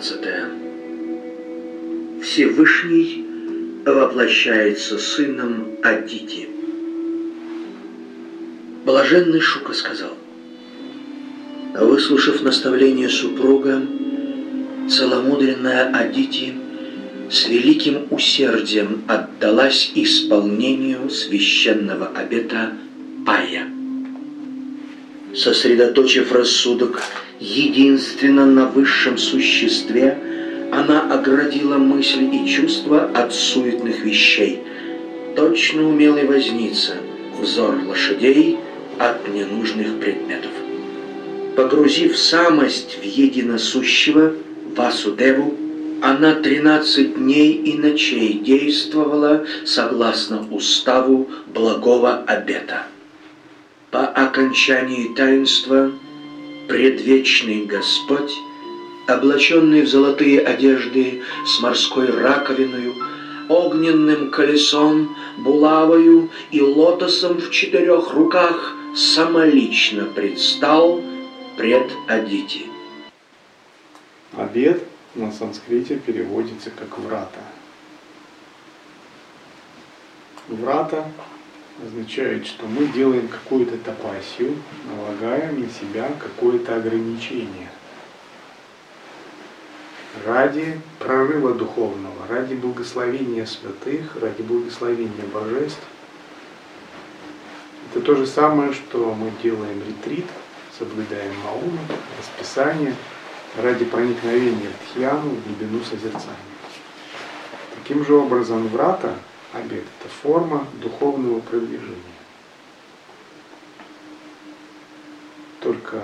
17. Всевышний воплощается сыном Адити. Блаженный Шука сказал, выслушав наставление супруга, целомудренная Адити с великим усердием отдалась исполнению священного обета Пая. Сосредоточив рассудок единственно на высшем существе, она оградила мысли и чувства от суетных вещей. Точно умелый возница, взор лошадей от ненужных предметов. Погрузив самость в единосущего, Васудеву, она 13 дней и ночей действовала согласно уставу благого обета. По окончании таинства предвечный Господь, облаченный в золотые одежды с морской раковиною, огненным колесом, булавою и лотосом в четырех руках самолично предстал пред Адити. Обед на санскрите переводится как врата. Врата означает, что мы делаем какую-то тапасию, налагаем на себя какое-то ограничение ради прорыва духовного, ради благословения святых, ради благословения божеств. Это то же самое, что мы делаем ретрит, соблюдаем мауну, расписание, ради проникновения в тхьяну, в глубину созерцания. Таким же образом врата – обед – это форма духовного продвижения. Только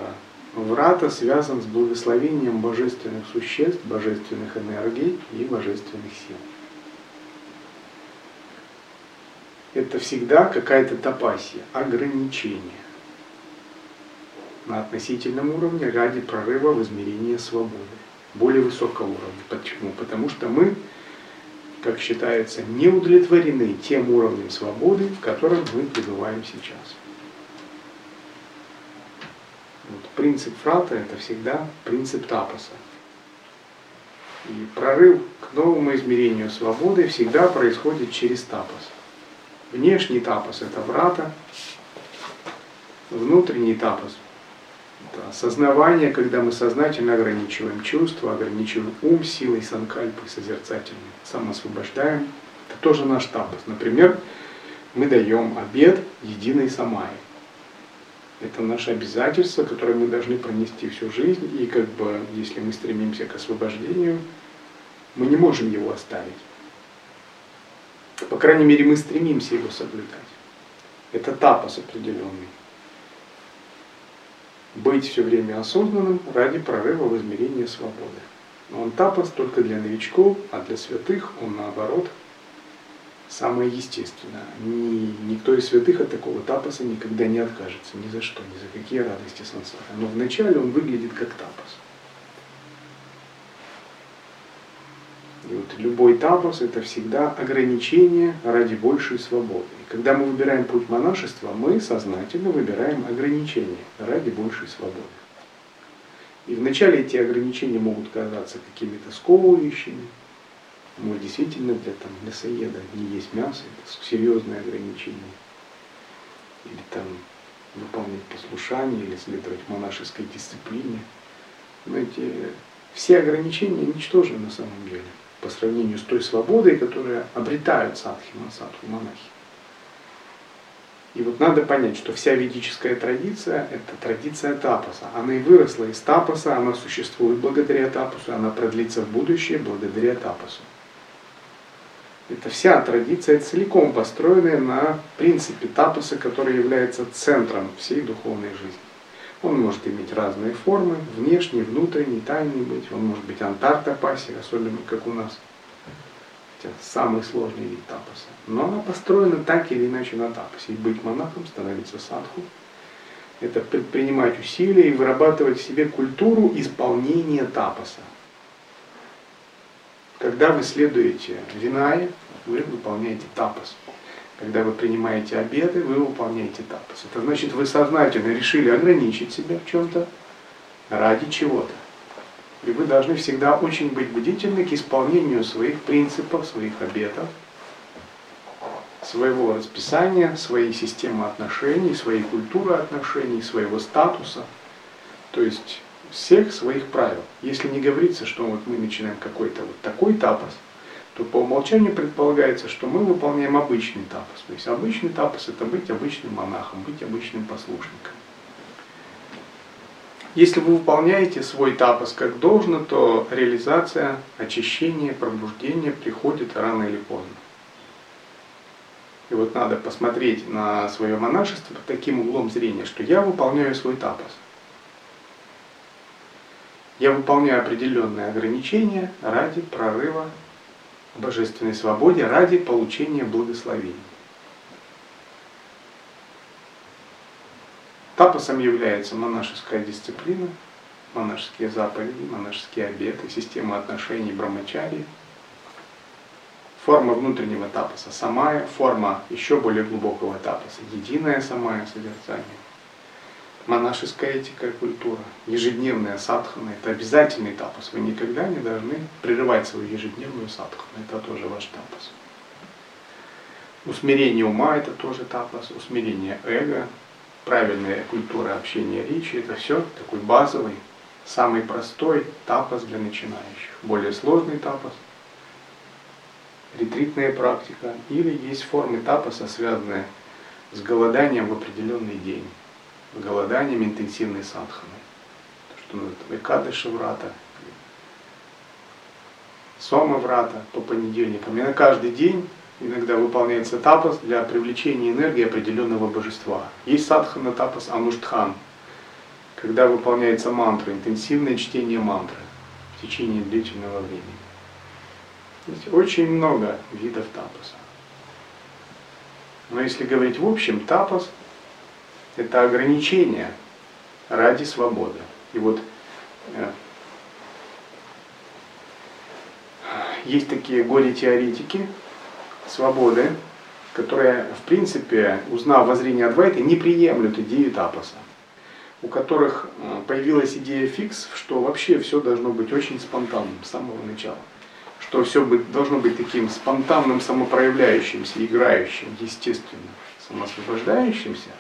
врата связан с благословением божественных существ, божественных энергий и божественных сил. Это всегда какая-то топасия, ограничение на относительном уровне ради прорыва в измерение свободы, более высокого уровня. Почему? Потому что мы как считается, не удовлетворены тем уровнем свободы, в котором мы пребываем сейчас. Вот, принцип фрата – это всегда принцип тапаса. И прорыв к новому измерению свободы всегда происходит через тапас. Внешний тапас – это врата, внутренний тапас это осознавание, когда мы сознательно ограничиваем чувства, ограничиваем ум силой санкальпы созерцательной, самоосвобождаем. Это тоже наш тапос. Например, мы даем обед единой самай. Это наше обязательство, которое мы должны пронести всю жизнь. И как бы, если мы стремимся к освобождению, мы не можем его оставить. По крайней мере, мы стремимся его соблюдать. Это тапос определенный быть все время осознанным ради прорыва в измерение свободы. Но он тапос только для новичков, а для святых он наоборот самое естественное. Ни, никто из святых от такого тапоса никогда не откажется, ни за что, ни за какие радости сансары. Но вначале он выглядит как тапос. Вот любой тапос это всегда ограничение ради большей свободы. И когда мы выбираем путь монашества, мы сознательно выбираем ограничения ради большей свободы. И вначале эти ограничения могут казаться какими-то сковывающими. Может, действительно для там, мясоеда не есть мясо, это серьезное ограничение. Или там выполнять послушание, или следовать монашеской дисциплине. Но эти все ограничения ничтожны на самом деле по сравнению с той свободой, которая обретают садхи, садху, монахи. И вот надо понять, что вся ведическая традиция – это традиция тапаса. Она и выросла из тапаса, она существует благодаря тапасу, она продлится в будущее благодаря тапасу. Это вся традиция целиком построенная на принципе тапаса, который является центром всей духовной жизни. Он может иметь разные формы, внешний, внутренний, тайный быть. Он может быть антартопаси, особенно как у нас. Хотя самый сложный вид тапаса. Но она построена так или иначе на тапасе. И быть монахом, становиться садху, это предпринимать усилия и вырабатывать в себе культуру исполнения тапаса. Когда вы следуете Винае, вы выполняете тапас. Когда вы принимаете обеды, вы выполняете тапас. Это значит, вы сознательно решили ограничить себя в чем-то ради чего-то. И вы должны всегда очень быть бдительны к исполнению своих принципов, своих обетов, своего расписания, своей системы отношений, своей культуры отношений, своего статуса, то есть всех своих правил. Если не говорится, что вот мы начинаем какой-то вот такой тапос, то по умолчанию предполагается, что мы выполняем обычный тапос. То есть обычный тапос это быть обычным монахом, быть обычным послушником. Если вы выполняете свой тапос как должно, то реализация, очищение, пробуждение приходит рано или поздно. И вот надо посмотреть на свое монашество под таким углом зрения, что я выполняю свой тапос. Я выполняю определенные ограничения ради прорыва божественной свободе, ради получения благословения. Тапосом является монашеская дисциплина, монашеские заповеди, монашеские обеты, система отношений брамачари, форма внутреннего тапоса самая, форма еще более глубокого тапоса, единое самое созерцание, монашеская этика и культура, ежедневная садхана, это обязательный тапос. Вы никогда не должны прерывать свою ежедневную садхану, это тоже ваш тапос. Усмирение ума это тоже тапос, усмирение эго, правильная культура общения речи, это все такой базовый, самый простой тапос для начинающих. Более сложный тапос, ретритная практика, или есть формы тапоса, связанные с голоданием в определенный день, голоданием интенсивной садханы, то, что называется врата, Сома врата по понедельникам. И на каждый день иногда выполняется тапас для привлечения энергии определенного божества. Есть садхана тапас ануштхан, когда выполняется мантра, интенсивное чтение мантры в течение длительного времени. Есть очень много видов тапаса. Но если говорить в общем, тапас – это ограничение ради свободы. И вот э, есть такие горе-теоретики, свободы, которые, в принципе, узнав воззрение Адвайты, не приемлют идею тапаса, у которых э, появилась идея фикс, что вообще все должно быть очень спонтанным с самого начала, что все должно быть таким спонтанным, самопроявляющимся, играющим, естественным, самосвобождающимся,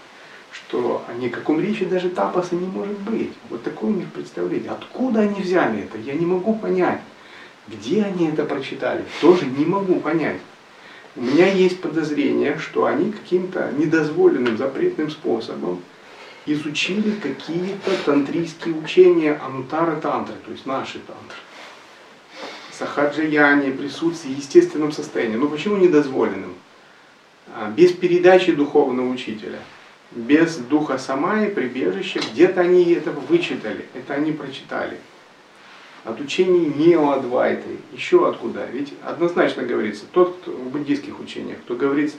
что о никаком речи даже тапаса не может быть. Вот такое у них представление. Откуда они взяли это? Я не могу понять. Где они это прочитали? Тоже не могу понять. У меня есть подозрение, что они каким-то недозволенным, запретным способом изучили какие-то тантрийские учения Анутара Тантры, то есть наши тантры. Сахаджаяни, присутствие в естественном состоянии. Но почему недозволенным? А, без передачи духовного учителя, без духа самая прибежища, где-то они это вычитали, это они прочитали от учений неоадвайты, еще откуда. Ведь однозначно говорится, тот, кто в буддийских учениях, кто говорит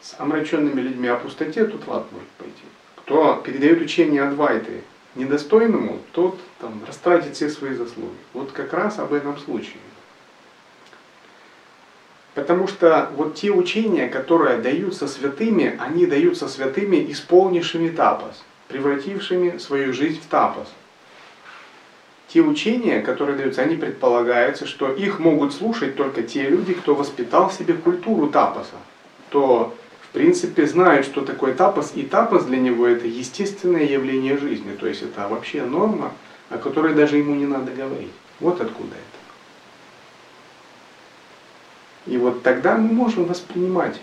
с омраченными людьми о пустоте, тот в ад может пойти. Кто передает учение адвайты недостойному, тот там, растратит все свои заслуги. Вот как раз об этом случае. Потому что вот те учения, которые даются святыми, они даются святыми, исполнившими тапос, превратившими свою жизнь в тапос те учения, которые даются, они предполагаются, что их могут слушать только те люди, кто воспитал в себе культуру тапоса, кто в принципе знает, что такое тапос, и тапос для него это естественное явление жизни, то есть это вообще норма, о которой даже ему не надо говорить. Вот откуда это. И вот тогда мы можем воспринимать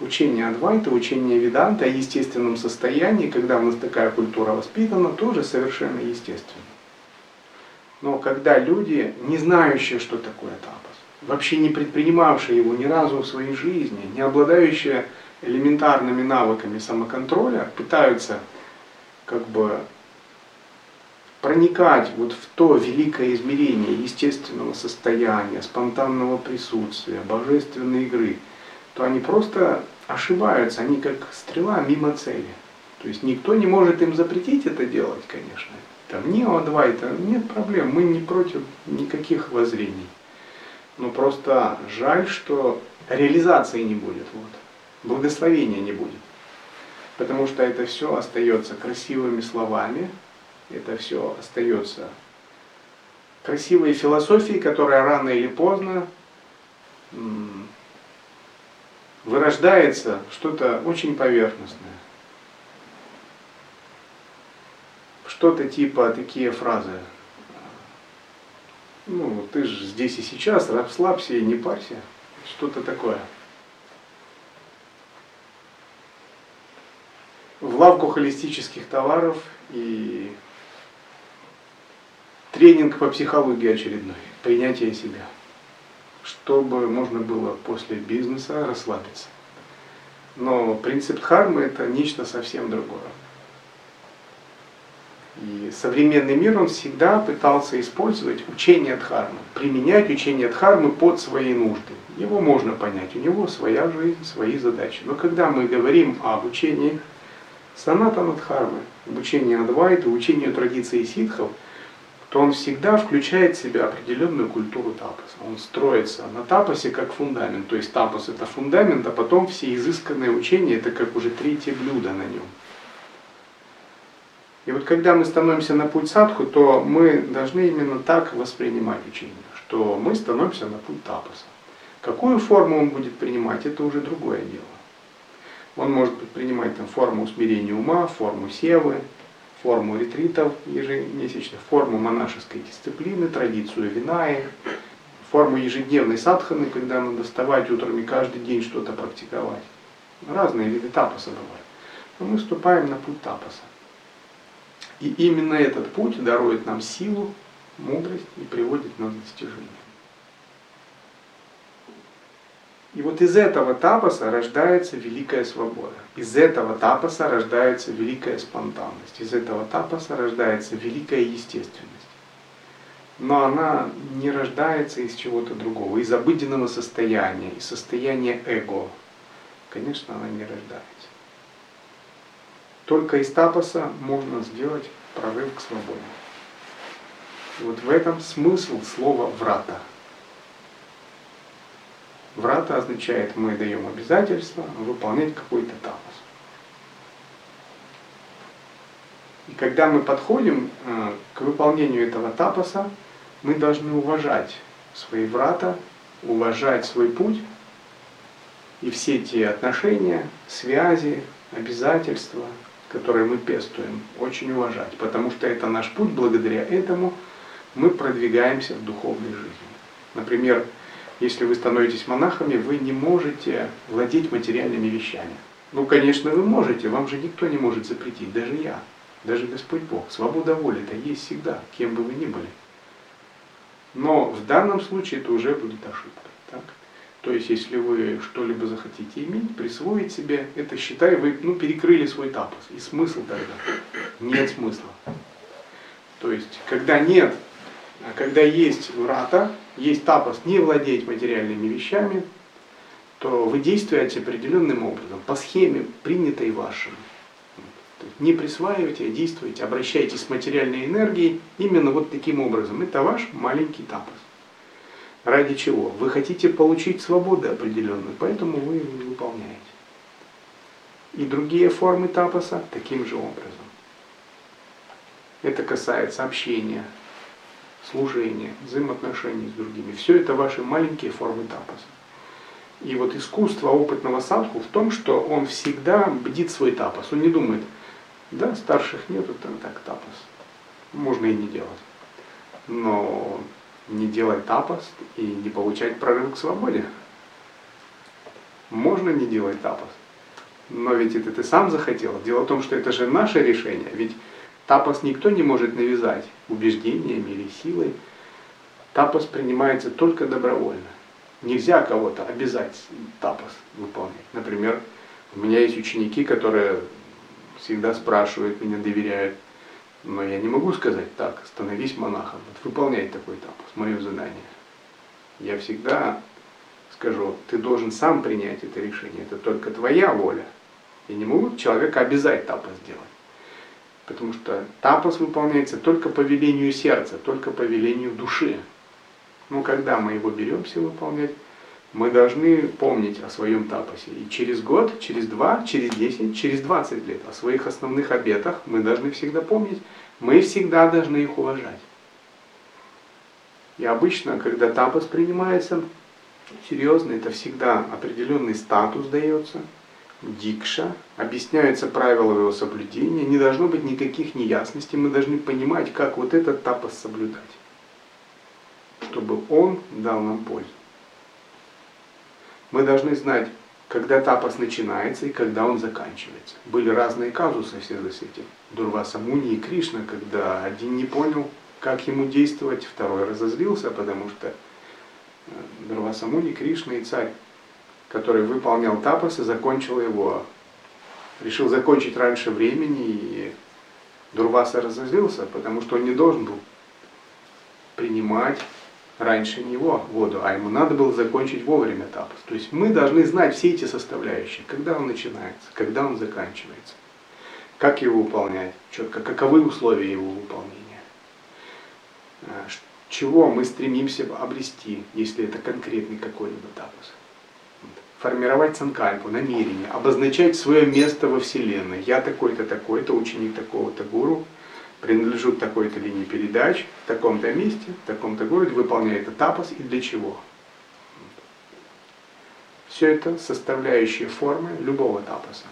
учение Адвайта, учение Веданта о естественном состоянии, когда у нас такая культура воспитана, тоже совершенно естественно. Но когда люди, не знающие, что такое тапос, вообще не предпринимавшие его ни разу в своей жизни, не обладающие элементарными навыками самоконтроля, пытаются как бы проникать вот в то великое измерение естественного состояния, спонтанного присутствия, божественной игры, то они просто ошибаются, они как стрела мимо цели. То есть никто не может им запретить это делать, конечно. Там нео-2, это нет проблем, мы не против никаких воззрений. Но просто жаль, что реализации не будет, вот. благословения не будет. Потому что это все остается красивыми словами, это все остается красивой философии, которая рано или поздно вырождается что-то очень поверхностное. Что-то типа такие фразы. Ну, ты же здесь и сейчас, расслабься и не парься. Что-то такое. В лавку холистических товаров и тренинг по психологии очередной, принятие себя чтобы можно было после бизнеса расслабиться. Но принцип дхармы это нечто совсем другое. И современный мир, он всегда пытался использовать учение дхармы, применять учение дхармы под свои нужды. Его можно понять, у него своя жизнь, свои задачи. Но когда мы говорим об учении санатана дхармы, об учении Адвайта, учении традиции ситхов – то он всегда включает в себя определенную культуру тапоса. Он строится на тапосе как фундамент. То есть тапос это фундамент, а потом все изысканные учения это как уже третье блюдо на нем. И вот когда мы становимся на путь садху, то мы должны именно так воспринимать учение, что мы становимся на путь тапоса. Какую форму он будет принимать, это уже другое дело. Он может принимать там, форму усмирения ума, форму севы, форму ретритов ежемесячных, форму монашеской дисциплины, традицию винаи, форму ежедневной садханы, когда надо вставать утром и каждый день что-то практиковать. Разные виды тапаса бывают. Но мы вступаем на путь тапаса. И именно этот путь дарует нам силу, мудрость и приводит нас к достижению. И вот из этого тапоса рождается великая свобода. Из этого тапоса рождается великая спонтанность. Из этого тапоса рождается великая естественность. Но она не рождается из чего-то другого, из обыденного состояния, из состояния эго. Конечно, она не рождается. Только из тапоса можно сделать прорыв к свободе. И вот в этом смысл слова «врата». Врата означает, мы даем обязательство выполнять какой-то тапос. И когда мы подходим э, к выполнению этого тапоса, мы должны уважать свои врата, уважать свой путь и все те отношения, связи, обязательства, которые мы пестуем, очень уважать, потому что это наш путь, благодаря этому мы продвигаемся в духовной жизни. Например, если вы становитесь монахами, вы не можете владеть материальными вещами. Ну, конечно, вы можете, вам же никто не может запретить, даже я, даже Господь Бог. Свобода воли это есть всегда, кем бы вы ни были. Но в данном случае это уже будет ошибка. Так? То есть, если вы что-либо захотите иметь, присвоить себе, это считай, вы ну, перекрыли свой тапос. И смысл тогда? Нет смысла. То есть, когда нет а когда есть врата, есть тапос не владеть материальными вещами, то вы действуете определенным образом, по схеме, принятой вашим. Не присваивайте, а действуйте, обращайтесь с материальной энергией именно вот таким образом. Это ваш маленький тапос. Ради чего? Вы хотите получить свободу определенную, поэтому вы его выполняете. И другие формы тапоса таким же образом. Это касается общения служение, взаимоотношения с другими. Все это ваши маленькие формы тапаса. И вот искусство опытного садху в том, что он всегда бдит свой тапас. Он не думает, да, старших нету, там так тапас. Можно и не делать. Но не делать тапас и не получать прорыв к свободе. Можно не делать тапас. Но ведь это ты сам захотел. Дело в том, что это же наше решение. Ведь Тапас никто не может навязать убеждениями или силой. Тапас принимается только добровольно. Нельзя кого-то обязать тапас выполнять. Например, у меня есть ученики, которые всегда спрашивают, меня доверяют, но я не могу сказать так, становись монахом, вот выполняй такой тапос, мое задание. Я всегда скажу, ты должен сам принять это решение, это только твоя воля. Я не могу человека обязать тапос сделать. Потому что тапос выполняется только по велению сердца, только по велению души. Но когда мы его беремся выполнять, мы должны помнить о своем тапосе. И через год, через два, через десять, через двадцать лет о своих основных обетах мы должны всегда помнить. Мы всегда должны их уважать. И обычно, когда тапос принимается, серьезно, это всегда определенный статус дается, дикша, объясняются правила его соблюдения, не должно быть никаких неясностей, мы должны понимать, как вот этот тапос соблюдать, чтобы он дал нам пользу. Мы должны знать, когда тапос начинается и когда он заканчивается. Были разные казусы в связи с этим. Дурваса Муни и Кришна, когда один не понял, как ему действовать, второй разозлился, потому что э, Дурваса Муни, Кришна и царь, который выполнял тапос и закончил его, решил закончить раньше времени, и Дурваса разозлился, потому что он не должен был принимать раньше него воду, а ему надо было закончить вовремя тапос. То есть мы должны знать все эти составляющие, когда он начинается, когда он заканчивается, как его выполнять, четко, каковы условия его выполнения, а, чего мы стремимся обрести, если это конкретный какой-либо тапос. Формировать санкальпу, намерение, обозначать свое место во Вселенной. Я такой-то, такой-то, ученик такого-то гуру, принадлежу к такой-то линии передач, в таком-то месте, в таком-то городе, выполняет тапос и для чего. Все это составляющие формы любого тапоса.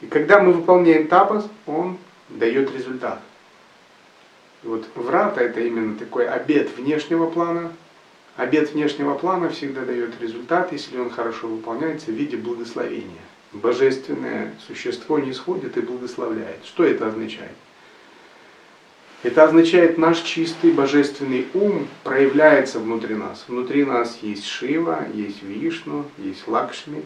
И когда мы выполняем тапос, он дает результат. И вот врата это именно такой обед внешнего плана. Обед внешнего плана всегда дает результат, если он хорошо выполняется в виде благословения божественное существо не сходит и благословляет. Что это означает? Это означает, наш чистый божественный ум проявляется внутри нас. Внутри нас есть Шива, есть Вишну, есть Лакшми,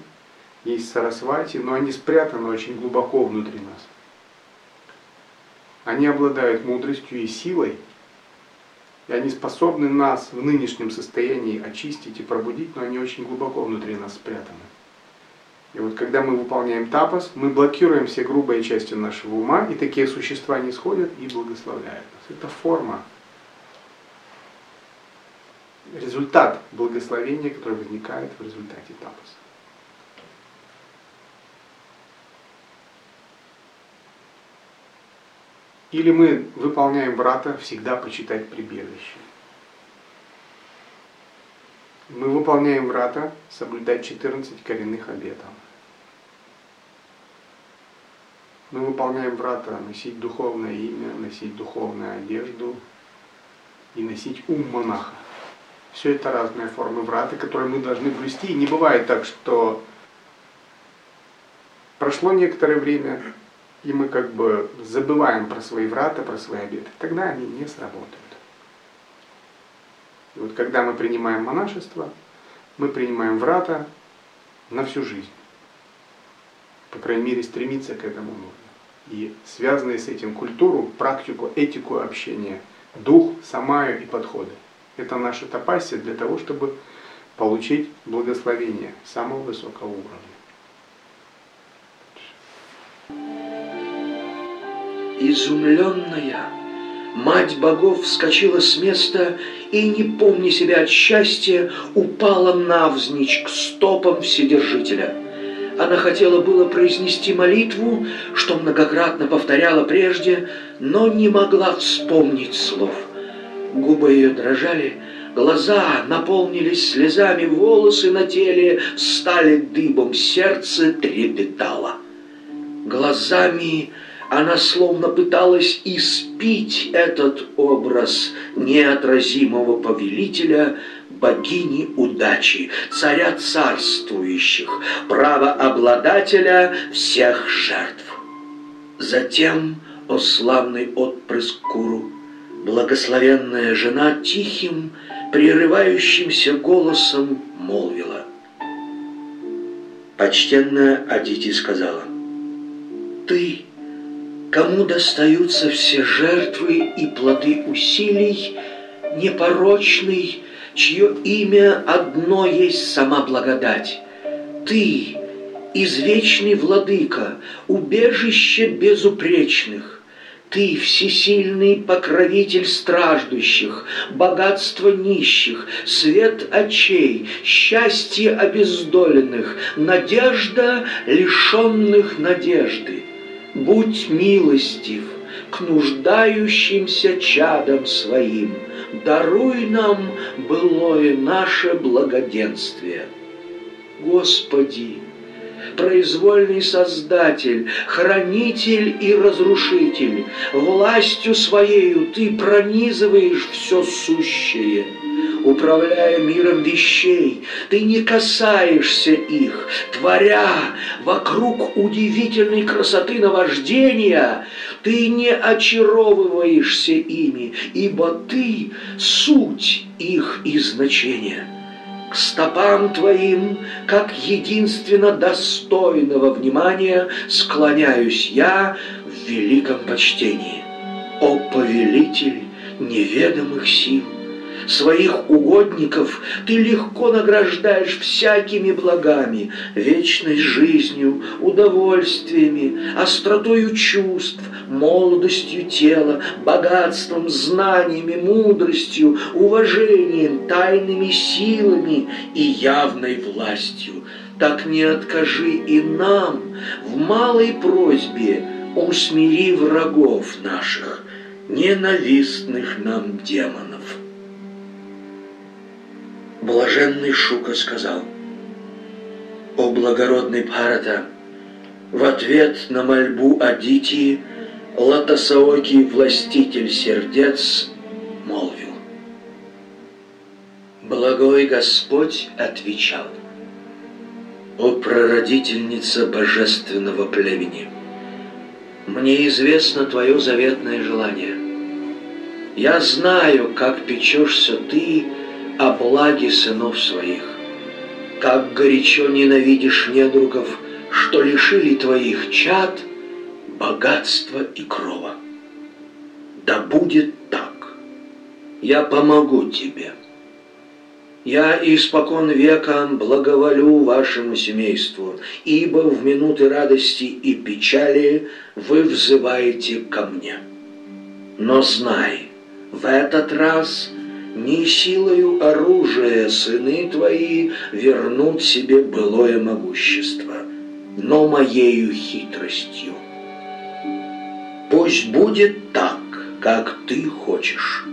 есть Сарасвати, но они спрятаны очень глубоко внутри нас. Они обладают мудростью и силой, и они способны нас в нынешнем состоянии очистить и пробудить, но они очень глубоко внутри нас спрятаны. И вот когда мы выполняем тапос, мы блокируем все грубые части нашего ума, и такие существа не сходят и благословляют нас. Это форма, результат благословения, который возникает в результате тапоса. Или мы выполняем брата всегда почитать прибежище. Мы выполняем врата, соблюдать 14 коренных обетов. Мы выполняем врата, носить духовное имя, носить духовную одежду и носить ум монаха. Все это разные формы врата, которые мы должны блюсти. И не бывает так, что прошло некоторое время, и мы как бы забываем про свои врата, про свои обеты. Тогда они не сработают. И вот когда мы принимаем монашество, мы принимаем врата на всю жизнь. По крайней мере, стремиться к этому нужно. И связанные с этим культуру, практику, этику общения, дух, самаю и подходы. Это наша тапасия для того, чтобы получить благословение самого высокого уровня. Изумленная Мать богов вскочила с места и, не помня себя от счастья, упала навзничь к стопам Вседержителя. Она хотела было произнести молитву, что многократно повторяла прежде, но не могла вспомнить слов. Губы ее дрожали, глаза наполнились слезами, волосы на теле стали дыбом, сердце трепетало. Глазами она словно пыталась испить этот образ неотразимого повелителя, богини удачи, царя царствующих, правообладателя всех жертв. Затем, о славный отпрыск Куру, благословенная жена тихим, прерывающимся голосом молвила. Почтенная Адити сказала, «Ты кому достаются все жертвы и плоды усилий, непорочный, чье имя одно есть сама благодать. Ты, извечный владыка, убежище безупречных, ты всесильный покровитель страждущих, богатство нищих, свет очей, счастье обездоленных, надежда лишенных надежды будь милостив, к нуждающимся чадам своим. Даруй нам былое наше благоденствие. Господи, произвольный Создатель, Хранитель и Разрушитель, властью Своею Ты пронизываешь все сущее – управляя миром вещей, ты не касаешься их, творя вокруг удивительной красоты наваждения, ты не очаровываешься ими, ибо ты — суть их и значения. К стопам твоим, как единственно достойного внимания, склоняюсь я в великом почтении. О повелитель неведомых сил! Своих угодников ты легко награждаешь всякими благами, вечной жизнью, удовольствиями, остротою чувств, молодостью тела, богатством, знаниями, мудростью, уважением, тайными силами и явной властью. Так не откажи и нам в малой просьбе усмири врагов наших, ненавистных нам демонов. Блаженный Шука сказал, «О благородный Бхарата, в ответ на мольбу Адити Латасаоки, властитель сердец, молвил. Благой Господь отвечал, «О прародительница божественного племени, мне известно твое заветное желание. Я знаю, как печешься ты о благе сынов своих. Как горячо ненавидишь недругов, что лишили твоих чад богатства и крова. Да будет так. Я помогу тебе. Я испокон века благоволю вашему семейству, ибо в минуты радости и печали вы взываете ко мне. Но знай, в этот раз – не силою оружия сыны твои вернут себе былое могущество, но моею хитростью. Пусть будет так, как ты хочешь.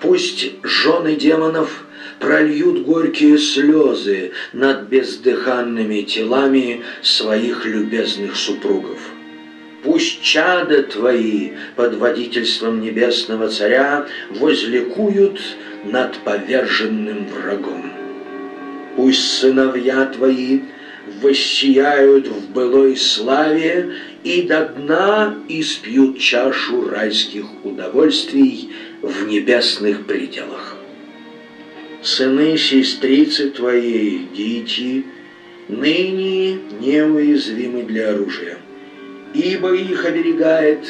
Пусть жены демонов прольют горькие слезы над бездыханными телами своих любезных супругов. Пусть чада твои под водительством небесного царя возликуют над поверженным врагом. Пусть сыновья твои воссияют в былой славе и до дна испьют чашу райских удовольствий в небесных пределах. Сыны сестрицы твоей, дети, ныне неуязвимы для оружия ибо их оберегает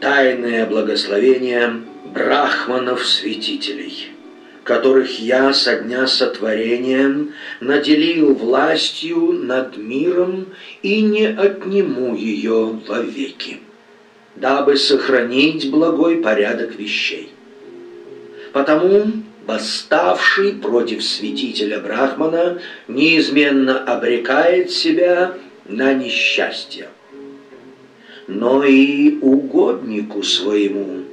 тайное благословение брахманов-святителей, которых я со дня сотворения наделил властью над миром и не отниму ее вовеки, дабы сохранить благой порядок вещей. Потому восставший против святителя Брахмана неизменно обрекает себя на несчастье но и угоднику своему,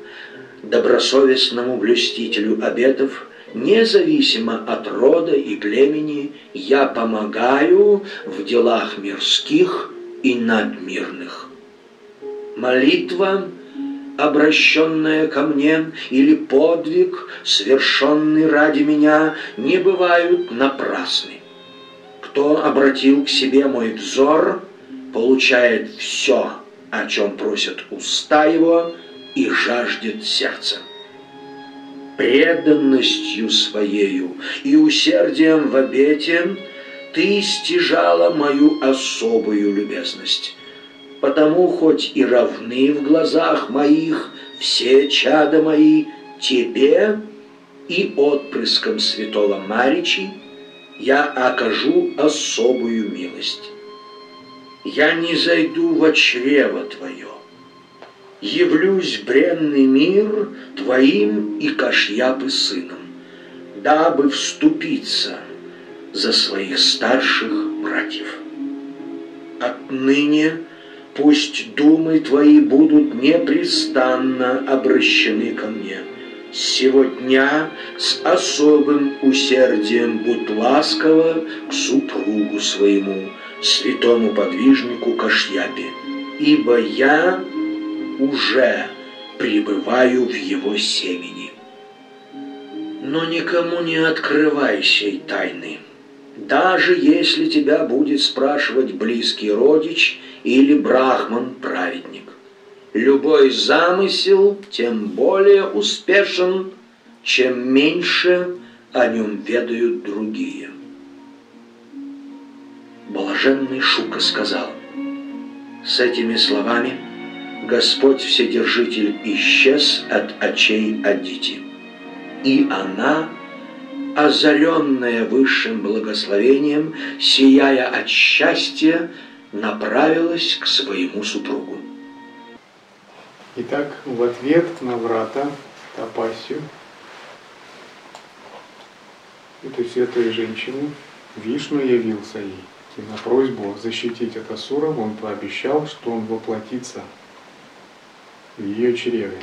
добросовестному блюстителю обетов, независимо от рода и племени, я помогаю в делах мирских и надмирных. Молитва, обращенная ко мне, или подвиг, совершенный ради меня, не бывают напрасны. Кто обратил к себе мой взор, получает все – о чем просят уста его и жаждет сердце. Преданностью своею и усердием в обете ты стяжала мою особую любезность. Потому хоть и равны в глазах моих все чада мои тебе и отпрыском святого Маричи, я окажу особую милость я не зайду во чрево Твое. Явлюсь бренный мир Твоим и Кашьяпы сыном, дабы вступиться за своих старших братьев. Отныне Пусть думы твои будут непрестанно обращены ко мне. С сего дня с особым усердием будь ласково к супругу своему, святому подвижнику Кашьяпе, ибо я уже пребываю в его семени. Но никому не открывай сей тайны, даже если тебя будет спрашивать близкий родич или брахман-праведник. Любой замысел тем более успешен, чем меньше о нем ведают другие. Блаженный Шука сказал, с этими словами Господь Вседержитель исчез от очей Адити, и она, озаренная высшим благословением, сияя от счастья, направилась к своему супругу. Итак, в ответ на врата Тапасию, этой святой женщины, Вишну явился ей. И на просьбу защитить от Асуров он пообещал, что он воплотится в ее чреве,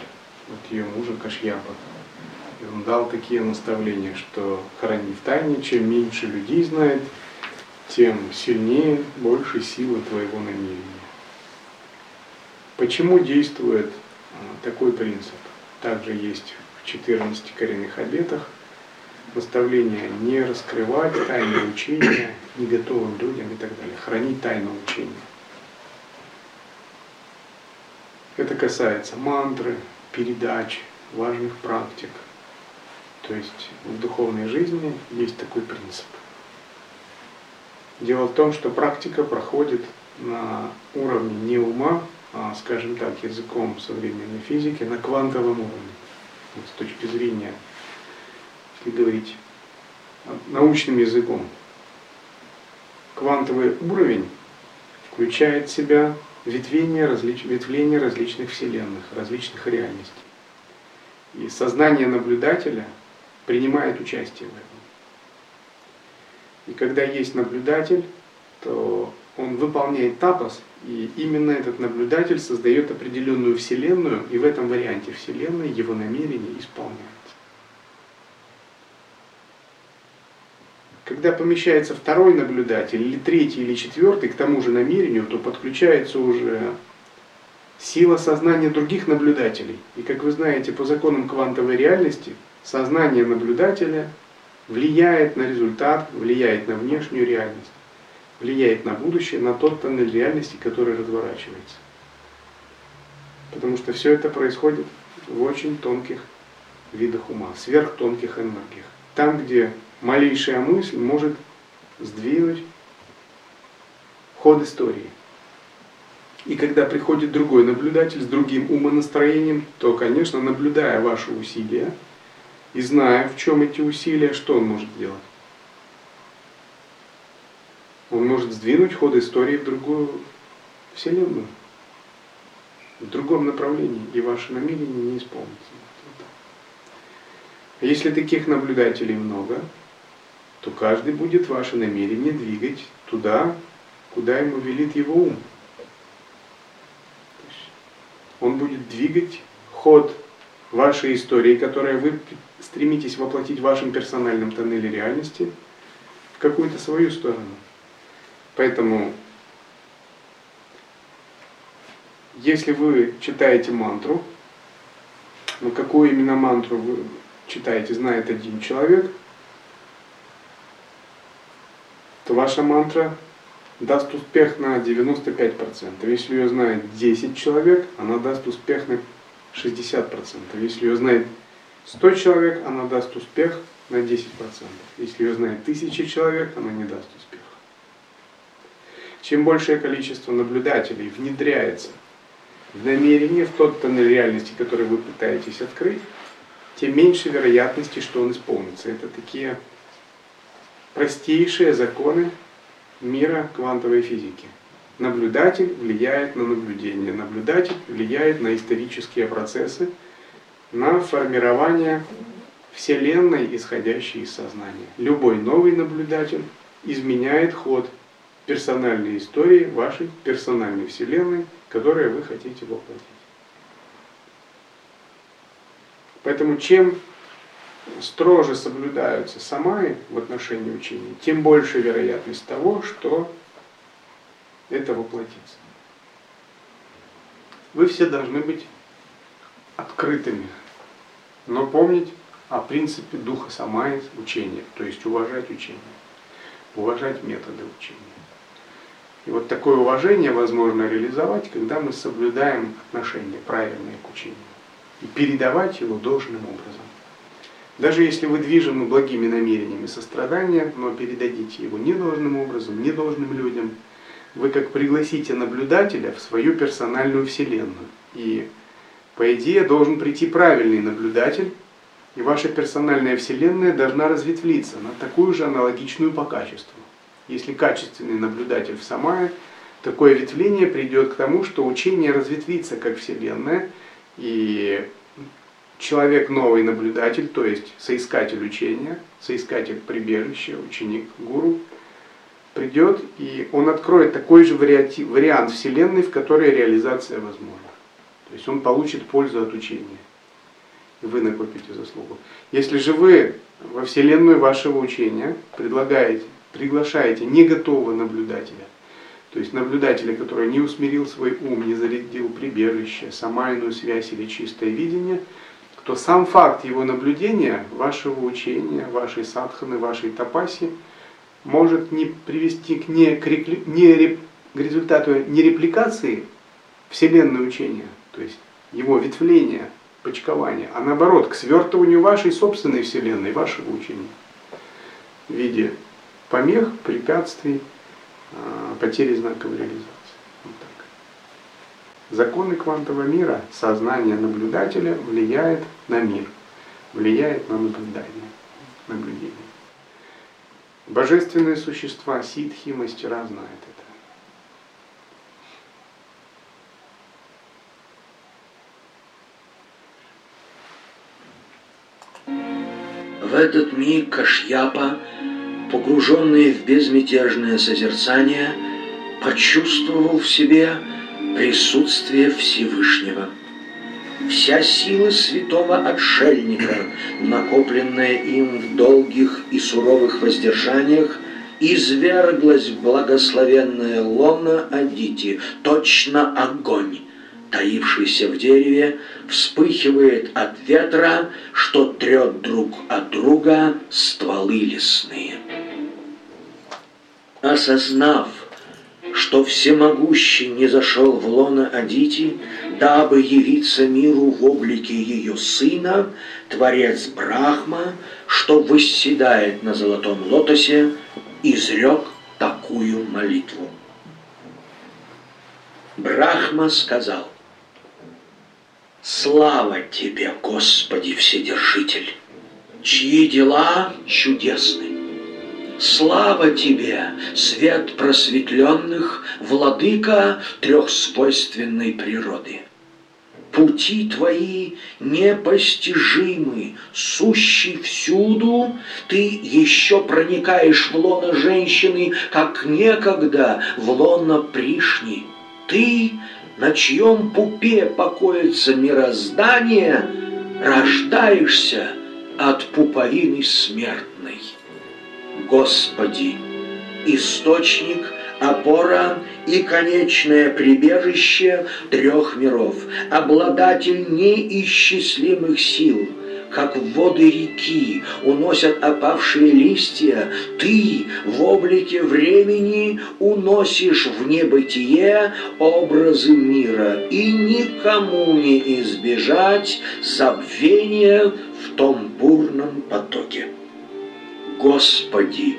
от ее мужа Кашьяпа. И он дал такие наставления, что храни в тайне, чем меньше людей знает, тем сильнее, больше силы твоего намерения. Почему действует а, такой принцип? Также есть в 14 коренных обетах – наставление не раскрывать тайны учения не готовым людям и так далее, хранить тайну учения. Это касается мантры, передач, важных практик. То есть в духовной жизни есть такой принцип. Дело в том, что практика проходит на уровне не ума, а, скажем так, языком современной физики, на квантовом уровне. С точки зрения если говорить научным языком, квантовый уровень включает в себя ветвление, различ, ветвление различных вселенных, различных реальностей. И сознание наблюдателя принимает участие в этом. И когда есть наблюдатель, то он выполняет тапос, и именно этот наблюдатель создает определенную вселенную, и в этом варианте вселенной его намерение исполняется. Когда помещается второй наблюдатель, или третий, или четвертый к тому же намерению, то подключается уже сила сознания других наблюдателей. И как вы знаете, по законам квантовой реальности, сознание наблюдателя влияет на результат, влияет на внешнюю реальность, влияет на будущее, на тот тоннель реальности, который разворачивается. Потому что все это происходит в очень тонких видах ума, сверхтонких энергиях. Там, где малейшая мысль может сдвинуть ход истории. И когда приходит другой наблюдатель с другим умонастроением, то, конечно, наблюдая ваши усилия и зная, в чем эти усилия, что он может сделать? Он может сдвинуть ход истории в другую вселенную, в другом направлении, и ваши намерения не исполнятся. Если таких наблюдателей много, то каждый будет ваше намерение двигать туда, куда ему велит его ум. Он будет двигать ход вашей истории, которую вы стремитесь воплотить в вашем персональном тоннеле реальности, в какую-то свою сторону. Поэтому, если вы читаете мантру, но какую именно мантру вы читаете, знает один человек – то ваша мантра даст успех на 95%. Если ее знает 10 человек, она даст успех на 60%. Если ее знает 100 человек, она даст успех на 10%. Если ее знает 1000 человек, она не даст успеха. Чем большее количество наблюдателей внедряется в намерение, в тот тоннель реальности, который вы пытаетесь открыть, тем меньше вероятности, что он исполнится. Это такие простейшие законы мира квантовой физики. Наблюдатель влияет на наблюдение, наблюдатель влияет на исторические процессы, на формирование Вселенной, исходящей из сознания. Любой новый наблюдатель изменяет ход персональной истории вашей персональной вселенной, которую вы хотите воплотить. Поэтому чем строже соблюдаются самаи в отношении учения, тем больше вероятность того, что это воплотится. Вы все должны быть открытыми, но помнить о принципе духа самаи учения, то есть уважать учение, уважать методы учения. И вот такое уважение возможно реализовать, когда мы соблюдаем отношения правильные к учению и передавать его должным образом. Даже если вы движимы благими намерениями сострадания, но передадите его недолжным образом, недолжным людям, вы как пригласите наблюдателя в свою персональную вселенную. И по идее должен прийти правильный наблюдатель, и ваша персональная вселенная должна разветвлиться на такую же аналогичную по качеству. Если качественный наблюдатель в Самае, такое ветвление придет к тому, что учение разветвится как вселенная, и человек новый наблюдатель, то есть соискатель учения, соискатель прибежища, ученик гуру, придет и он откроет такой же вариант Вселенной, в которой реализация возможна. То есть он получит пользу от учения. И вы накопите заслугу. Если же вы во Вселенную вашего учения предлагаете, приглашаете не готового наблюдателя, то есть наблюдателя, который не усмирил свой ум, не зарядил прибежище, самайную связь или чистое видение – то сам факт его наблюдения, вашего учения, вашей садханы, вашей тапаси, может не привести к, не, к, не, к результату не репликации вселенной учения, то есть его ветвления, почкования, а наоборот, к свертыванию вашей собственной вселенной, вашего учения в виде помех, препятствий, а, потери знаковой реализации. Законы квантового мира, сознание наблюдателя влияет на мир, влияет на наблюдение. наблюдение. Божественные существа, ситхи, мастера знают это. В этот миг Кашьяпа, погруженный в безмятежное созерцание, почувствовал в себе присутствие Всевышнего. Вся сила святого отшельника, накопленная им в долгих и суровых воздержаниях, изверглась в благословенное лоно Адити, точно огонь, таившийся в дереве, вспыхивает от ветра, что трет друг от друга стволы лесные. Осознав, что всемогущий не зашел в лоно Адити, дабы явиться миру в облике ее сына, Творец Брахма, что восседает на золотом лотосе, изрек такую молитву. Брахма сказал, «Слава Тебе, Господи Вседержитель, чьи дела чудесны, Слава Тебе, свет просветленных, владыка трехспойственной природы. Пути Твои непостижимы, сущий всюду, Ты еще проникаешь в лоно женщины, как некогда в лоно пришни. Ты, на чьем пупе покоится мироздание, рождаешься от пуповины смертной. Господи, источник, опора и конечное прибежище трех миров, обладатель неисчислимых сил, как воды реки уносят опавшие листья, ты в облике времени уносишь в небытие образы мира, и никому не избежать забвения в том бурном потоке. Господи,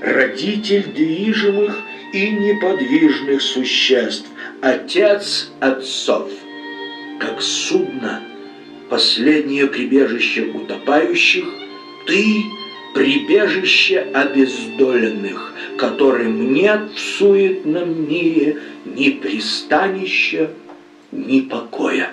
родитель движимых и неподвижных существ, Отец отцов, как судно, последнее прибежище утопающих, Ты — прибежище обездоленных, которым нет в суетном мире ни пристанища, ни покоя.